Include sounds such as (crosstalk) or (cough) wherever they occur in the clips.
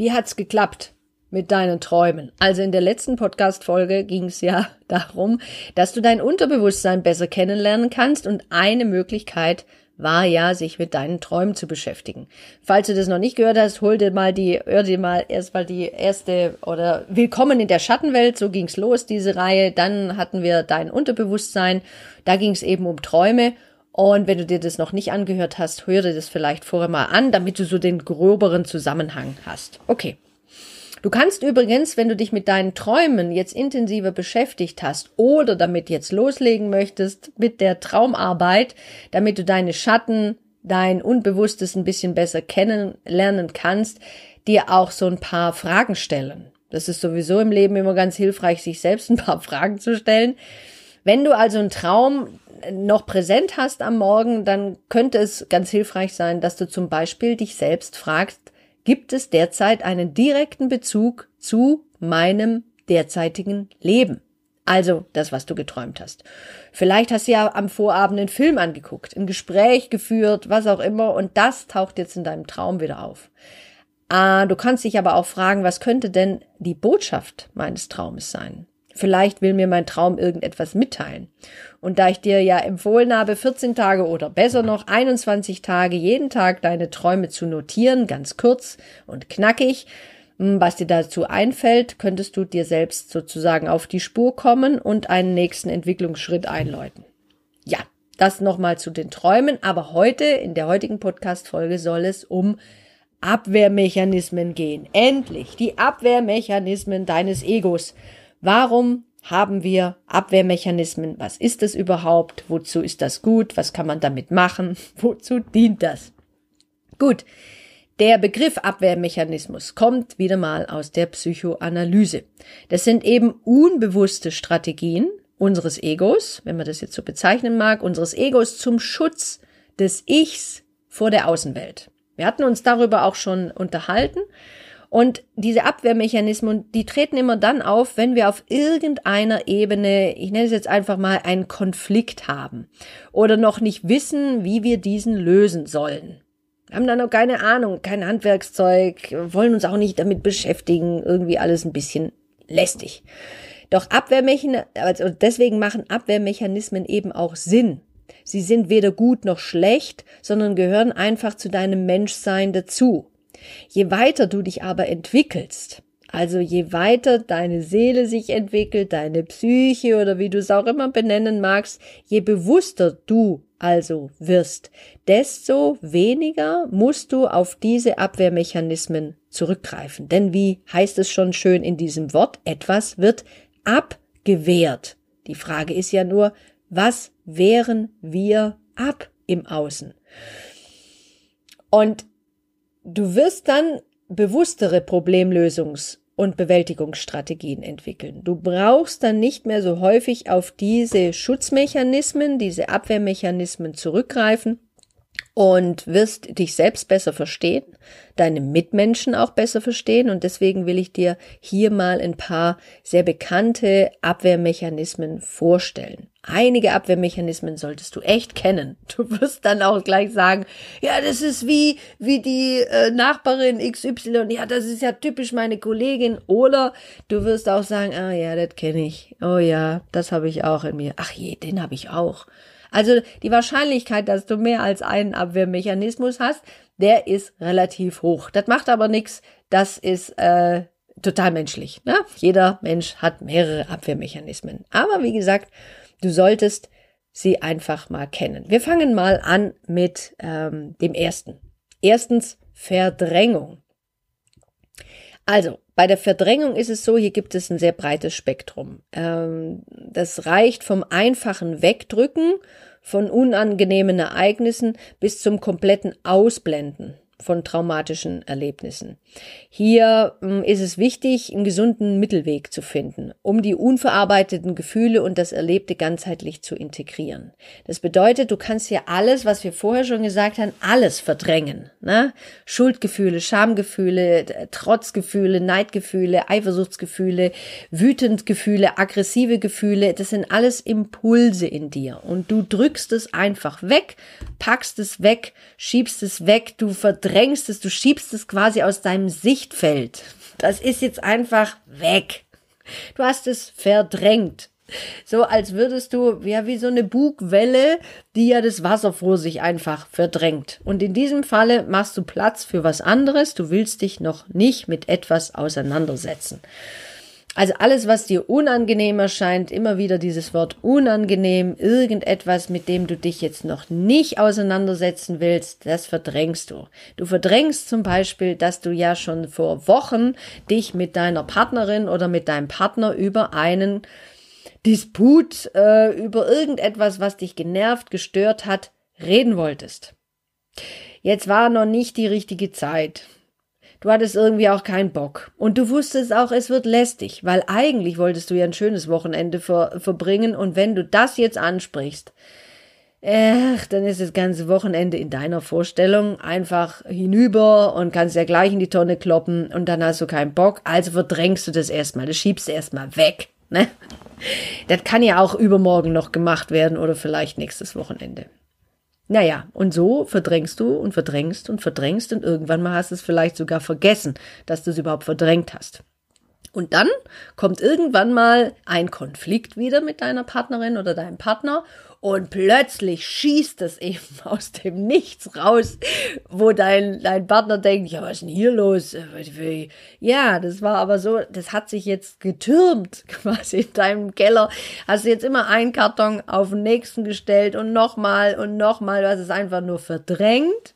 Wie hat's geklappt mit deinen Träumen? Also in der letzten Podcast-Folge ging es ja (laughs) darum, dass du dein Unterbewusstsein besser kennenlernen kannst und eine Möglichkeit war ja, sich mit deinen Träumen zu beschäftigen. Falls du das noch nicht gehört hast, hol dir mal die, hör dir mal erstmal die erste oder Willkommen in der Schattenwelt, so ging's los, diese Reihe. Dann hatten wir dein Unterbewusstsein, da ging's eben um Träume und wenn du dir das noch nicht angehört hast, hör dir das vielleicht vorher mal an, damit du so den gröberen Zusammenhang hast. Okay. Du kannst übrigens, wenn du dich mit deinen Träumen jetzt intensiver beschäftigt hast oder damit jetzt loslegen möchtest mit der Traumarbeit, damit du deine Schatten, dein Unbewusstes ein bisschen besser kennenlernen kannst, dir auch so ein paar Fragen stellen. Das ist sowieso im Leben immer ganz hilfreich, sich selbst ein paar (laughs) Fragen zu stellen. Wenn du also einen Traum noch präsent hast am Morgen, dann könnte es ganz hilfreich sein, dass du zum Beispiel dich selbst fragst, gibt es derzeit einen direkten Bezug zu meinem derzeitigen Leben? Also das, was du geträumt hast. Vielleicht hast du ja am Vorabend einen Film angeguckt, ein Gespräch geführt, was auch immer, und das taucht jetzt in deinem Traum wieder auf. Ah, du kannst dich aber auch fragen, was könnte denn die Botschaft meines Traumes sein? Vielleicht will mir mein Traum irgendetwas mitteilen. Und da ich dir ja empfohlen habe, 14 Tage oder besser noch 21 Tage jeden Tag deine Träume zu notieren, ganz kurz und knackig, hm, was dir dazu einfällt, könntest du dir selbst sozusagen auf die Spur kommen und einen nächsten Entwicklungsschritt einläuten. Ja, das nochmal zu den Träumen, aber heute, in der heutigen Podcast-Folge soll es um Abwehrmechanismen gehen. Endlich die Abwehrmechanismen deines Egos. Warum haben wir Abwehrmechanismen? Was ist es überhaupt? Wozu ist das gut? Was kann man damit machen? (laughs) Wozu dient das? Gut. Der Begriff Abwehrmechanismus kommt wieder mal aus der Psychoanalyse. Das sind eben unbewusste Strategien unseres Egos, wenn man das jetzt so bezeichnen mag, unseres Egos zum Schutz des Ichs vor der Außenwelt. Wir hatten uns darüber auch schon unterhalten und diese Abwehrmechanismen, die treten immer dann auf, wenn wir auf irgendeiner Ebene, ich nenne es jetzt einfach mal, einen Konflikt haben oder noch nicht wissen, wie wir diesen lösen sollen. Wir haben da noch keine Ahnung, kein Handwerkszeug, wollen uns auch nicht damit beschäftigen, irgendwie alles ein bisschen lästig. Doch Abwehrmechanismen, also deswegen machen Abwehrmechanismen eben auch Sinn. Sie sind weder gut noch schlecht, sondern gehören einfach zu deinem Menschsein dazu. Je weiter du dich aber entwickelst, also je weiter deine Seele sich entwickelt, deine Psyche oder wie du es auch immer benennen magst, je bewusster du also wirst, desto weniger musst du auf diese Abwehrmechanismen zurückgreifen. Denn wie heißt es schon schön in diesem Wort, etwas wird abgewehrt. Die Frage ist ja nur, was wehren wir ab im Außen? Und Du wirst dann bewusstere Problemlösungs- und Bewältigungsstrategien entwickeln. Du brauchst dann nicht mehr so häufig auf diese Schutzmechanismen, diese Abwehrmechanismen zurückgreifen, und wirst dich selbst besser verstehen, deine Mitmenschen auch besser verstehen und deswegen will ich dir hier mal ein paar sehr bekannte Abwehrmechanismen vorstellen. Einige Abwehrmechanismen solltest du echt kennen. Du wirst dann auch gleich sagen, ja, das ist wie wie die äh, Nachbarin XY, ja, das ist ja typisch meine Kollegin oder du wirst auch sagen, ah ja, das kenne ich. Oh ja, das habe ich auch in mir. Ach je, den habe ich auch. Also die Wahrscheinlichkeit, dass du mehr als einen Abwehrmechanismus hast, der ist relativ hoch. Das macht aber nichts. Das ist äh, total menschlich. Ne? Jeder Mensch hat mehrere Abwehrmechanismen. Aber wie gesagt, du solltest sie einfach mal kennen. Wir fangen mal an mit ähm, dem ersten. Erstens Verdrängung. Also, bei der Verdrängung ist es so, hier gibt es ein sehr breites Spektrum. Ähm, das reicht vom einfachen Wegdrücken von unangenehmen Ereignissen bis zum kompletten Ausblenden von traumatischen Erlebnissen. Hier hm, ist es wichtig, einen gesunden Mittelweg zu finden, um die unverarbeiteten Gefühle und das Erlebte ganzheitlich zu integrieren. Das bedeutet, du kannst ja alles, was wir vorher schon gesagt haben, alles verdrängen. Ne? Schuldgefühle, Schamgefühle, Trotzgefühle, Neidgefühle, Eifersuchtsgefühle, Wütendgefühle, aggressive Gefühle, das sind alles Impulse in dir und du drückst es einfach weg, packst es weg, schiebst es weg, du verdrängst es, du schiebst es quasi aus deinem Sichtfeld. Das ist jetzt einfach weg. Du hast es verdrängt. So als würdest du, ja, wie so eine Bugwelle, die ja das Wasser vor sich einfach verdrängt. Und in diesem Falle machst du Platz für was anderes. Du willst dich noch nicht mit etwas auseinandersetzen. Also alles, was dir unangenehm erscheint, immer wieder dieses Wort unangenehm, irgendetwas, mit dem du dich jetzt noch nicht auseinandersetzen willst, das verdrängst du. Du verdrängst zum Beispiel, dass du ja schon vor Wochen dich mit deiner Partnerin oder mit deinem Partner über einen Disput, äh, über irgendetwas, was dich genervt, gestört hat, reden wolltest. Jetzt war noch nicht die richtige Zeit. Du hattest irgendwie auch keinen Bock. Und du wusstest auch, es wird lästig, weil eigentlich wolltest du ja ein schönes Wochenende ver verbringen und wenn du das jetzt ansprichst, ach, dann ist das ganze Wochenende in deiner Vorstellung einfach hinüber und kannst ja gleich in die Tonne kloppen und dann hast du keinen Bock, also verdrängst du das erstmal, das schiebst du erstmal weg, ne? Das kann ja auch übermorgen noch gemacht werden oder vielleicht nächstes Wochenende. Naja, und so verdrängst du und verdrängst und verdrängst und irgendwann mal hast du es vielleicht sogar vergessen, dass du es überhaupt verdrängt hast. Und dann kommt irgendwann mal ein Konflikt wieder mit deiner Partnerin oder deinem Partner und plötzlich schießt es eben (laughs) aus dem Nichts raus, wo dein, dein Partner denkt, ja, was ist denn hier los? Ja, das war aber so, das hat sich jetzt getürmt (laughs) quasi in deinem Keller. Hast du jetzt immer einen Karton auf den nächsten gestellt und nochmal und nochmal, hast es einfach nur verdrängt.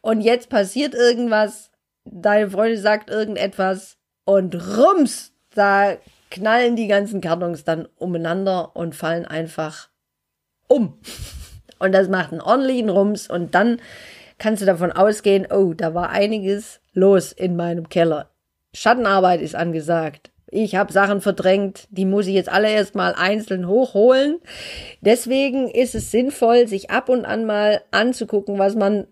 Und jetzt passiert irgendwas, deine Freundin sagt irgendetwas und rums, da knallen die ganzen Kartons dann umeinander und fallen einfach um. Und das macht einen ordentlichen Rums und dann kannst du davon ausgehen, oh, da war einiges los in meinem Keller. Schattenarbeit ist angesagt. Ich habe Sachen verdrängt, die muss ich jetzt alle erstmal einzeln hochholen. Deswegen ist es sinnvoll, sich ab und an mal anzugucken, was man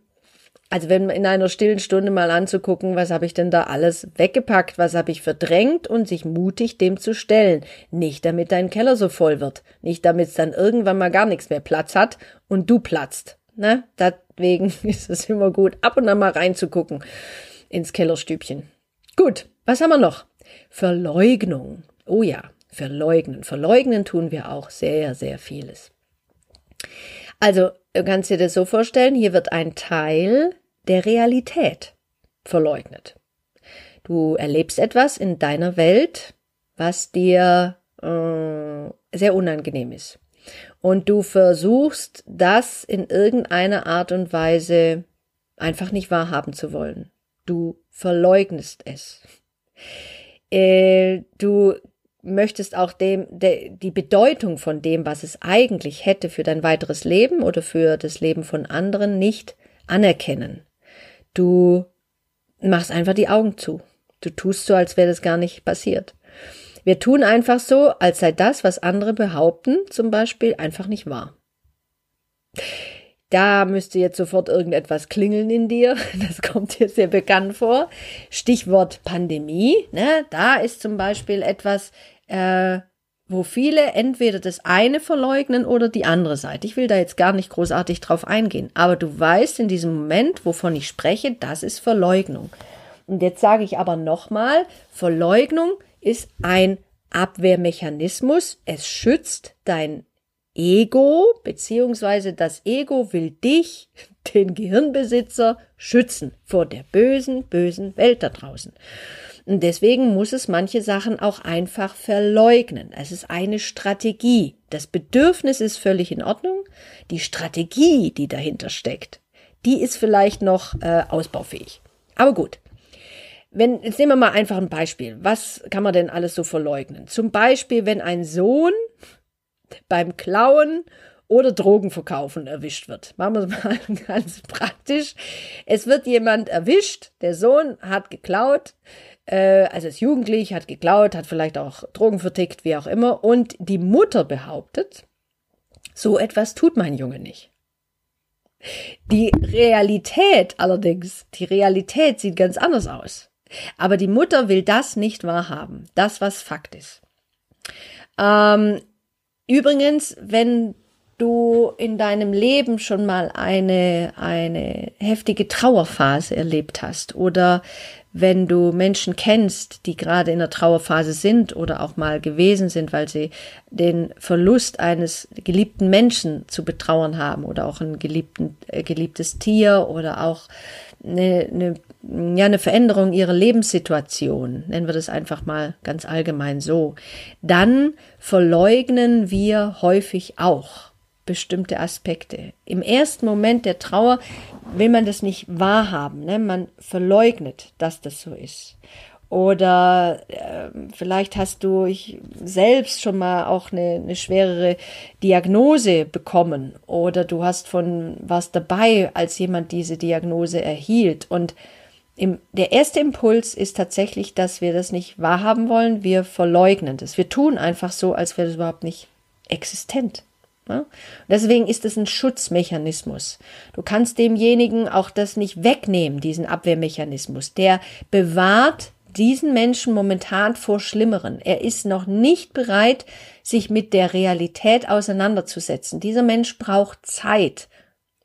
also wenn in einer stillen Stunde mal anzugucken, was habe ich denn da alles weggepackt, was habe ich verdrängt und sich mutig dem zu stellen. Nicht damit dein Keller so voll wird, nicht damit es dann irgendwann mal gar nichts mehr Platz hat und du platzt. Ne? Deswegen (laughs) ist es immer gut, ab und an mal reinzugucken ins Kellerstübchen. Gut, was haben wir noch? Verleugnung. Oh ja, verleugnen. Verleugnen tun wir auch sehr, sehr vieles. Also, du kannst dir das so vorstellen, hier wird ein Teil der Realität verleugnet. Du erlebst etwas in deiner Welt, was dir äh, sehr unangenehm ist. Und du versuchst, das in irgendeiner Art und Weise einfach nicht wahrhaben zu wollen. Du verleugnest es. Äh, du möchtest auch dem, de, die Bedeutung von dem, was es eigentlich hätte für dein weiteres Leben oder für das Leben von anderen, nicht anerkennen. Du machst einfach die Augen zu. Du tust so, als wäre das gar nicht passiert. Wir tun einfach so, als sei das, was andere behaupten, zum Beispiel einfach nicht wahr. Da müsste jetzt sofort irgendetwas klingeln in dir. (laughs) Das kommt dir sehr bekannt vor. Stichwort Pandemie. Ne? Da ist zum Beispiel etwas, äh, wo viele entweder das eine verleugnen oder die andere Seite. Ich will da jetzt gar nicht großartig drauf eingehen. Aber du weißt in diesem Moment, wovon ich spreche, das ist Verleugnung. Und jetzt sage ich aber nochmal, Verleugnung ist ein Abwehrmechanismus. Es schützt dein Ego, beziehungsweise das Ego will dich, (laughs) den Gehirnbesitzer, schützen vor der bösen, bösen Welt da draußen. Und deswegen muss es manche Sachen auch einfach verleugnen. Es ist eine Strategie. Das Bedürfnis ist völlig in Ordnung. Die Strategie, die dahinter steckt, die ist vielleicht noch äh, ausbaufähig. Aber gut. Wenn, jetzt nehmen wir mal einfach ein Beispiel. Was kann man denn alles so verleugnen? Zum Beispiel, wenn ein Sohn beim Klauen oder Drogenverkaufen erwischt wird. Machen wir es mal (laughs) ganz praktisch. Es wird jemand erwischt, der Sohn hat geklaut, äh, also ist jugendlich, hat geklaut, hat vielleicht auch Drogen vertickt, wie auch immer, und die Mutter behauptet, so etwas tut mein Junge nicht. Die Realität allerdings, die Realität sieht ganz anders aus. Aber die Mutter will das nicht wahrhaben, das was Fakt ist. Ähm, übrigens, wenn du in deinem Leben schon mal eine, eine heftige Trauerphase erlebt hast oder wenn du Menschen kennst, die gerade in der Trauerphase sind oder auch mal gewesen sind, weil sie den Verlust eines geliebten Menschen zu betrauern haben oder auch ein geliebten, äh, geliebtes Tier oder auch eine, eine, ja, eine Veränderung ihrer Lebenssituation, nennen wir das einfach mal ganz allgemein so, dann verleugnen wir häufig auch bestimmte Aspekte. Im ersten Moment der Trauer will man das nicht wahrhaben. Ne? Man verleugnet, dass das so ist. Oder äh, vielleicht hast du ich selbst schon mal auch eine, eine schwerere Diagnose bekommen oder du hast von was dabei, als jemand diese Diagnose erhielt. Und im, der erste Impuls ist tatsächlich, dass wir das nicht wahrhaben wollen. Wir verleugnen das. Wir tun einfach so, als wäre das überhaupt nicht existent. Ne? Deswegen ist es ein Schutzmechanismus. Du kannst demjenigen auch das nicht wegnehmen, diesen Abwehrmechanismus. Der bewahrt diesen Menschen momentan vor Schlimmeren. Er ist noch nicht bereit, sich mit der Realität auseinanderzusetzen. Dieser Mensch braucht Zeit.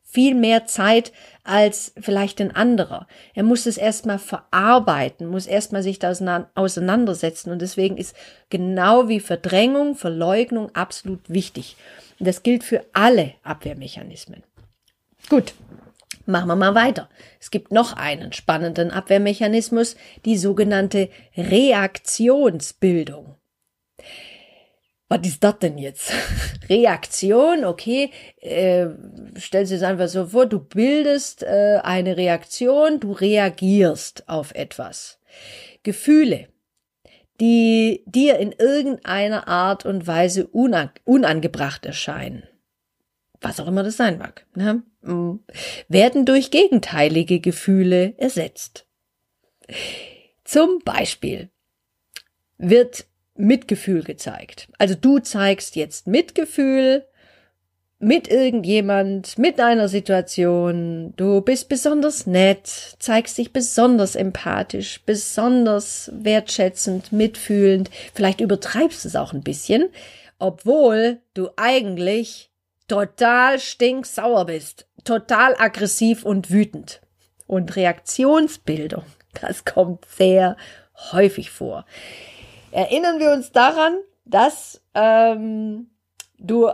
Viel mehr Zeit als vielleicht ein anderer. Er muss es erstmal verarbeiten, muss erstmal sich da auseinandersetzen. Und deswegen ist genau wie Verdrängung, Verleugnung absolut wichtig. Und das gilt für alle Abwehrmechanismen. Gut, machen wir mal weiter. Es gibt noch einen spannenden Abwehrmechanismus, die sogenannte Reaktionsbildung. Was ist das denn jetzt? (laughs) Reaktion, okay, äh, stell dir das einfach so vor, du bildest äh, eine Reaktion, du reagierst auf etwas. Gefühle die dir in irgendeiner Art und Weise unang unangebracht erscheinen, was auch immer das sein mag, ne? Mm. werden durch gegenteilige Gefühle ersetzt. Zum Beispiel wird Mitgefühl gezeigt. Also du zeigst jetzt Mitgefühl mit irgendjemand, mit einer Situation. Du bist besonders nett, zeigst dich besonders empathisch, besonders wertschätzend, mitfühlend. Vielleicht übertreibst du es auch ein bisschen, obwohl du eigentlich total stinksauer bist, total aggressiv und wütend. Und Reaktionsbildung, das kommt sehr häufig vor. Erinnern wir uns daran, dass ähm, du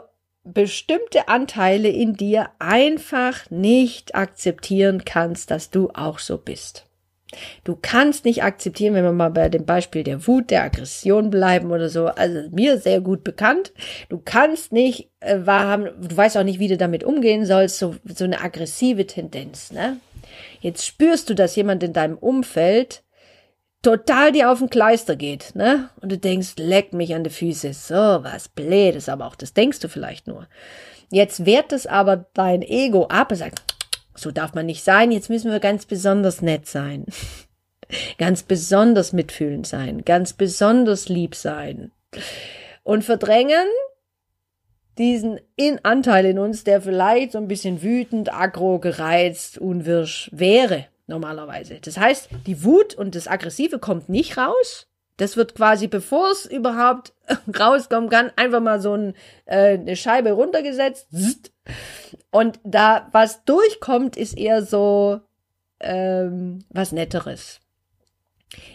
bestimmte Anteile in dir einfach nicht akzeptieren kannst, dass du auch so bist. Du kannst nicht akzeptieren, wenn wir mal bei dem Beispiel der Wut, der Aggression bleiben oder so, also mir sehr gut bekannt. Du kannst nicht äh, wahrhaben, du weißt auch nicht, wie du damit umgehen sollst, so, so eine aggressive Tendenz, ne? Jetzt spürst du, dass jemand in deinem Umfeld total dir auf den Kleister geht, ne? Und du denkst, leck mich an die Füße, so was Blödes, aber auch das denkst du vielleicht nur. Jetzt wehrt es aber dein Ego ab und sagt, so darf man nicht sein, jetzt müssen wir ganz besonders nett sein. (laughs) ganz besonders mitfühlend sein, ganz besonders lieb sein. Und verdrängen diesen in Anteil in uns, der vielleicht so ein bisschen wütend, aggro, gereizt, unwirsch wäre normalerweise. Das heißt, die Wut und das Aggressive kommt nicht raus. Das wird quasi, bevor es überhaupt (laughs) rauskommen kann, einfach mal so ein, äh, eine Scheibe runtergesetzt. Und da, was durchkommt, ist eher so ähm, was Netteres.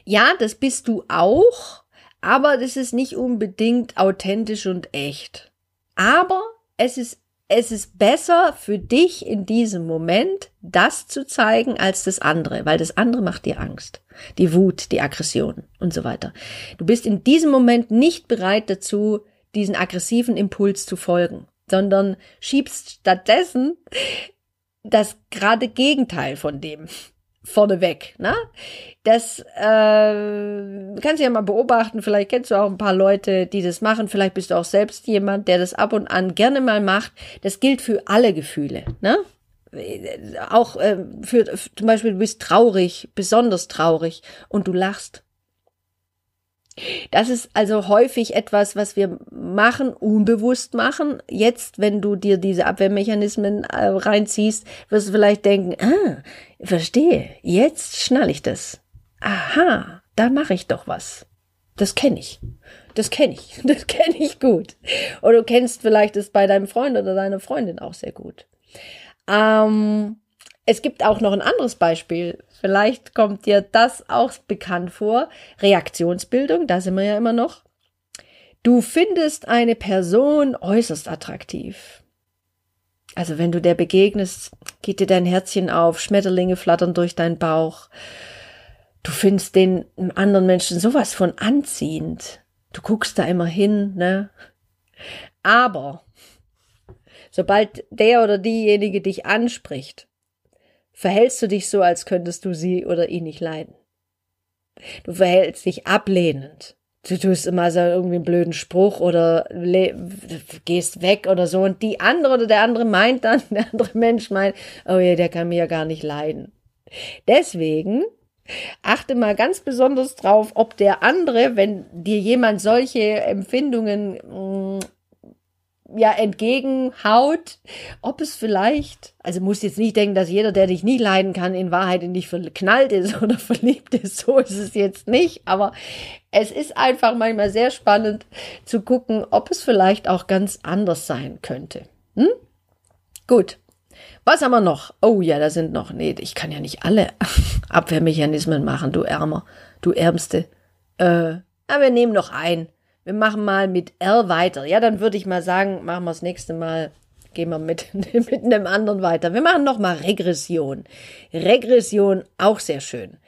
Ja, das bist du auch, aber das ist nicht unbedingt authentisch und echt. Aber es ist es ist besser für dich in diesem Moment, das zu zeigen, als das andere, weil das andere macht dir Angst. Die Wut, die Aggression und so weiter. Du bist in diesem Moment nicht bereit dazu, diesen aggressiven Impuls zu folgen, sondern schiebst stattdessen das gerade Gegenteil von dem vorneweg. Ne? Das äh, kannst du ja mal beobachten. Vielleicht kennst du auch ein paar Leute, die das machen. Vielleicht bist du auch selbst jemand, der das ab und an gerne mal macht. Das gilt für alle Gefühle. Ne? Auch äh, für zum Beispiel, du bist traurig, besonders traurig und du lachst. Das ist also häufig etwas, was wir machen, unbewusst machen. Jetzt, wenn du dir diese Abwehrmechanismen äh, reinziehst, wirst du vielleicht denken, ah, verstehe, jetzt schnall ich das. Aha, da mache ich doch was. Das kenne ich. Das kenne ich. (laughs) Das kenne ich gut. Oder du kennst vielleicht es bei deinem Freund oder deiner Freundin auch sehr gut. Ähm, es gibt auch noch ein anderes Beispiel. Vielleicht kommt dir das auch bekannt vor. Reaktionsbildung, da sind wir ja immer noch. Du findest eine Person äußerst attraktiv. Also wenn du der begegnest, geht dir dein Herzchen auf, Schmetterlinge flattern durch deinen Bauch. Du findest den anderen Menschen sowas von anziehend. Du guckst da immer hin, ne? Aber sobald der oder diejenige dich anspricht, verhältst du dich so, als könntest du sie oder ihn nicht leiden. Du verhältst dich ablehnend. Du tust immer so irgendwie einen blöden Spruch oder gehst weg oder so. Und die andere oder der andere meint dann, (laughs) der andere Mensch meint, oh ja, der kann mir ja gar nicht leiden. Deswegen achte mal ganz besonders drauf, ob der andere, wenn dir jemand solche Empfindungen mm, ja entgegenhaut, ob es vielleicht, also muss jetzt nicht denken, dass jeder, der dich nie leiden kann, in Wahrheit in dich verknallt ist (laughs) oder verliebt ist, so ist es jetzt nicht, aber es ist einfach manchmal sehr spannend zu gucken, ob es vielleicht auch ganz anders sein könnte. Hm? Gut. Was haben wir noch? Oh ja, da sind noch, nee, ich kann ja nicht alle (laughs) Abwehrmechanismen machen, du Ärmer, du Ärmste. Äh, aber wir nehmen noch ein. Wir machen mal mit R weiter. Ja, dann würde ich mal sagen, machen wir das nächste Mal, gehen wir mit, (laughs) mit einem anderen weiter. Wir machen noch mal Regression. Regression, auch sehr schön.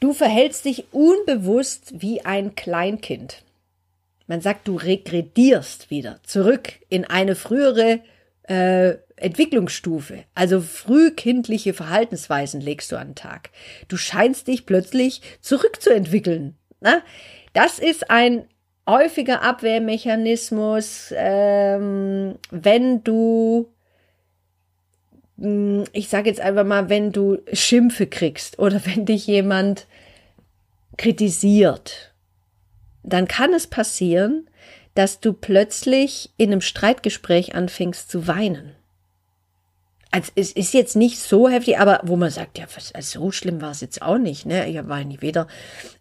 Du verhältst dich unbewusst wie ein Kleinkind. Man sagt, du regredierst wieder zurück in eine frühere äh, Entwicklungsstufe. Also frühkindliche Verhaltensweisen legst du an den Tag. Du scheinst dich plötzlich zurückzuentwickeln. Na? Das ist ein häufiger Abwehrmechanismus, ähm, wenn du, hm, ich sage jetzt einfach mal, wenn du Schimpfe kriegst oder (laughs) wenn dich jemand kritisiert, dann kann es passieren, dass du plötzlich in einem Streitgespräch anfängst zu weinen. Also es ist jetzt nicht so heftig, aber wo man sagt, ja, also so schlimm war es jetzt auch nicht, ne? Ich weine nicht wieder.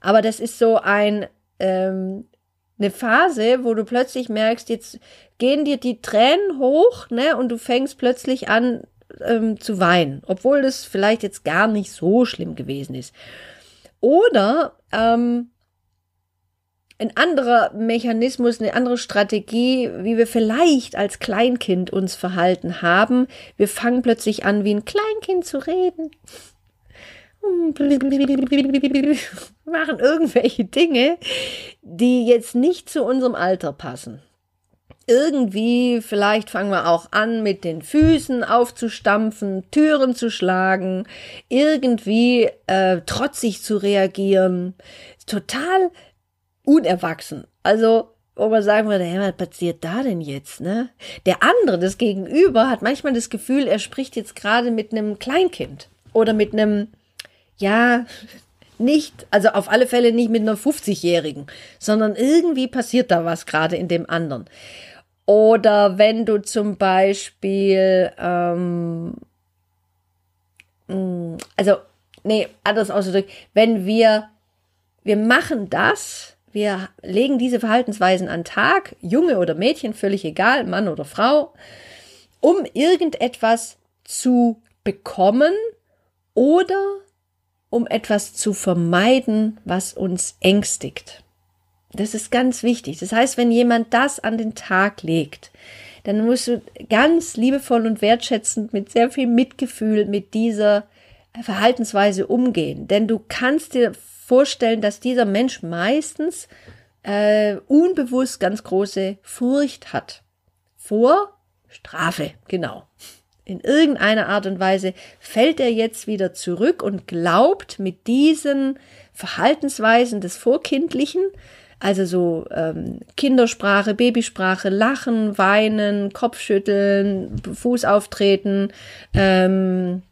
Aber das ist so ein ähm, eine Phase, wo du plötzlich merkst, jetzt gehen dir die Tränen hoch, ne, und du fängst plötzlich an ähm, zu weinen, obwohl das vielleicht jetzt gar nicht so schlimm gewesen ist. Oder ähm, ein anderer Mechanismus, eine andere Strategie, wie wir vielleicht als Kleinkind uns verhalten haben. Wir fangen plötzlich an, wie ein Kleinkind zu reden machen irgendwelche Dinge, die jetzt nicht zu unserem Alter passen. Irgendwie, vielleicht fangen wir auch an, mit den Füßen aufzustampfen, Türen zu schlagen, irgendwie äh, trotzig zu reagieren. Total unerwachsen. Also, wo man sagen würde, hey, was passiert da denn jetzt, ne? Der andere, das Gegenüber, hat manchmal das Gefühl, er spricht jetzt gerade mit einem Kleinkind oder mit einem ja, nicht, also auf alle Fälle nicht mit einer 50-Jährigen, sondern irgendwie passiert da was gerade in dem anderen. Oder wenn du zum Beispiel, ähm, mm, also, nee, anders ausgedrückt, wenn wir, wir machen das, wir legen diese Verhaltensweisen an Tag, Junge oder Mädchen, völlig egal, Mann oder Frau, um irgendetwas zu bekommen oder um etwas zu vermeiden, was uns ängstigt. Das ist ganz wichtig. Das heißt, wenn jemand das an den Tag legt, dann musst du ganz liebevoll und wertschätzend mit sehr viel Mitgefühl mit dieser Verhaltensweise umgehen. Denn du kannst dir vorstellen, dass dieser Mensch meistens äh, unbewusst ganz große Furcht hat. Vor Strafe, genau. In irgendeiner Art und Weise fällt er jetzt wieder zurück und glaubt mit diesen Verhaltensweisen des Vorkindlichen, also so ähm, Kindersprache, Babysprache, Lachen, Weinen, Kopfschütteln, Fuß auftreten, ähm,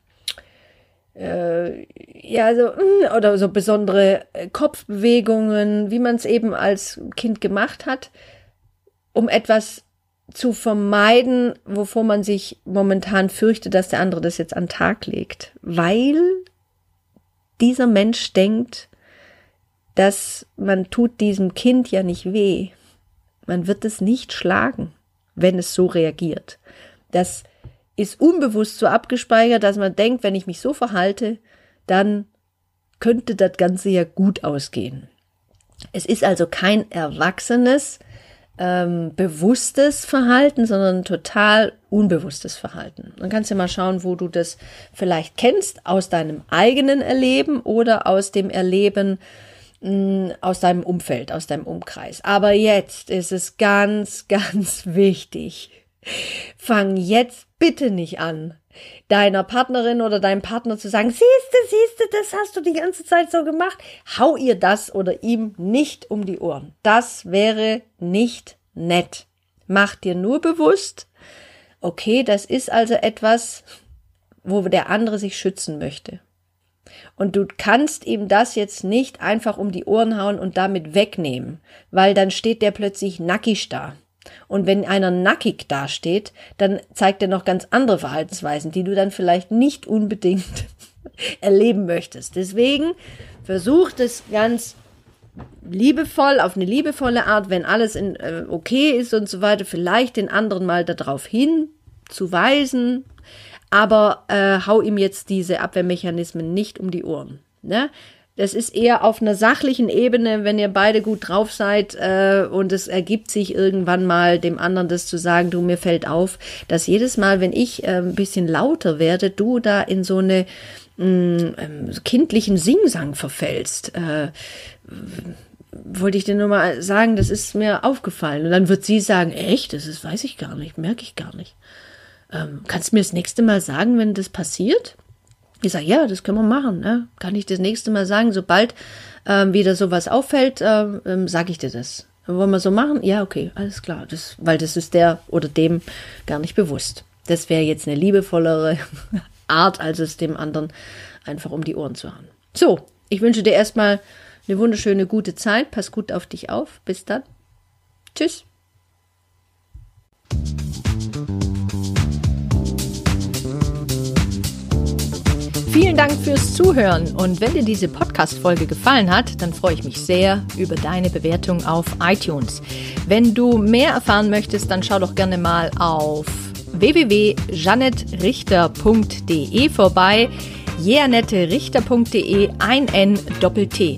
äh, ja, so, mm, oder so besondere äh, Kopfbewegungen, wie man es eben als Kind gemacht hat, um etwas zu vermeiden, wovor man sich momentan fürchtet, dass der andere das jetzt an den Tag legt. Weil dieser Mensch denkt, dass man tut diesem Kind ja nicht weh. Man wird es nicht schlagen, wenn es so reagiert. Das ist unbewusst so abgespeichert, dass man denkt, wenn ich mich so verhalte, dann könnte das Ganze ja gut ausgehen. Es ist also kein erwachsenes, ähm, bewusstes Verhalten, sondern total unbewusstes Verhalten. Dann kannst du mal schauen, wo du das vielleicht kennst aus deinem eigenen Erleben oder aus dem Erleben aus deinem Umfeld, aus deinem Umkreis. Aber jetzt ist es ganz, (laughs) ganz wichtig. Fang jetzt bitte nicht an, deiner Partnerin oder deinem Partner zu sagen, siehste, siehste, das hast du die ganze Zeit so gemacht. Hau ihr das oder ihm nicht um die Ohren. Das wäre nicht nett. Mach dir nur bewusst, okay, das ist also etwas, wo der andere sich schützen möchte. Und du kannst ihm das jetzt nicht einfach um die Ohren hauen und damit wegnehmen, weil dann steht der plötzlich nackig da. Und wenn einer nackig dasteht, dann zeigt er noch ganz andere Verhaltensweisen, die du dann vielleicht nicht unbedingt (laughs) erleben möchtest. Deswegen versucht es ganz liebevoll, auf eine liebevolle Art, wenn alles in, äh, okay ist und so weiter, vielleicht den anderen mal darauf hinzuweisen, aber äh, hau ihm jetzt diese Abwehrmechanismen nicht um die Ohren. Ne? Das ist eher auf einer sachlichen Ebene, wenn ihr beide gut drauf seid äh, und es ergibt sich irgendwann mal dem anderen das zu sagen, du mir fällt auf, dass jedes Mal, wenn ich äh, ein bisschen lauter werde, du da in so eine mh, mm, ähm, kindlichen Singsang verfällst. Äh, wollte ich dir nur mal sagen, das ist mir aufgefallen. Und dann wird sie sagen, echt, das ist, weiß ich gar nicht, merke ich gar nicht ähm, kannst du mir das nächste Mal sagen, wenn das passiert? Ich sage, ja, das können wir machen. Ne? Kann ich das nächste Mal sagen, sobald ähm, wieder sowas auffällt, ähm, ähm sage ich dir das. Wollen wir so machen? Ja, okay, alles klar. Das, weil das ist der oder dem gar nicht bewusst. Das wäre jetzt eine liebevollere (laughs) Art, als es dem anderen einfach um die Ohren zu hauen. So, ich wünsche dir erstmal eine wunderschöne, gute Zeit. Pass gut auf dich auf. Bis dann. Tschüss. Vielen Dank fürs Zuhören und wenn dir diese Podcast-Folge gefallen hat, dann freue ich mich sehr über deine Bewertung auf iTunes. Wenn du mehr erfahren möchtest, dann schau doch gerne mal auf www.janettrichter.de vorbei. jeanetterichter.de ein N Doppel T.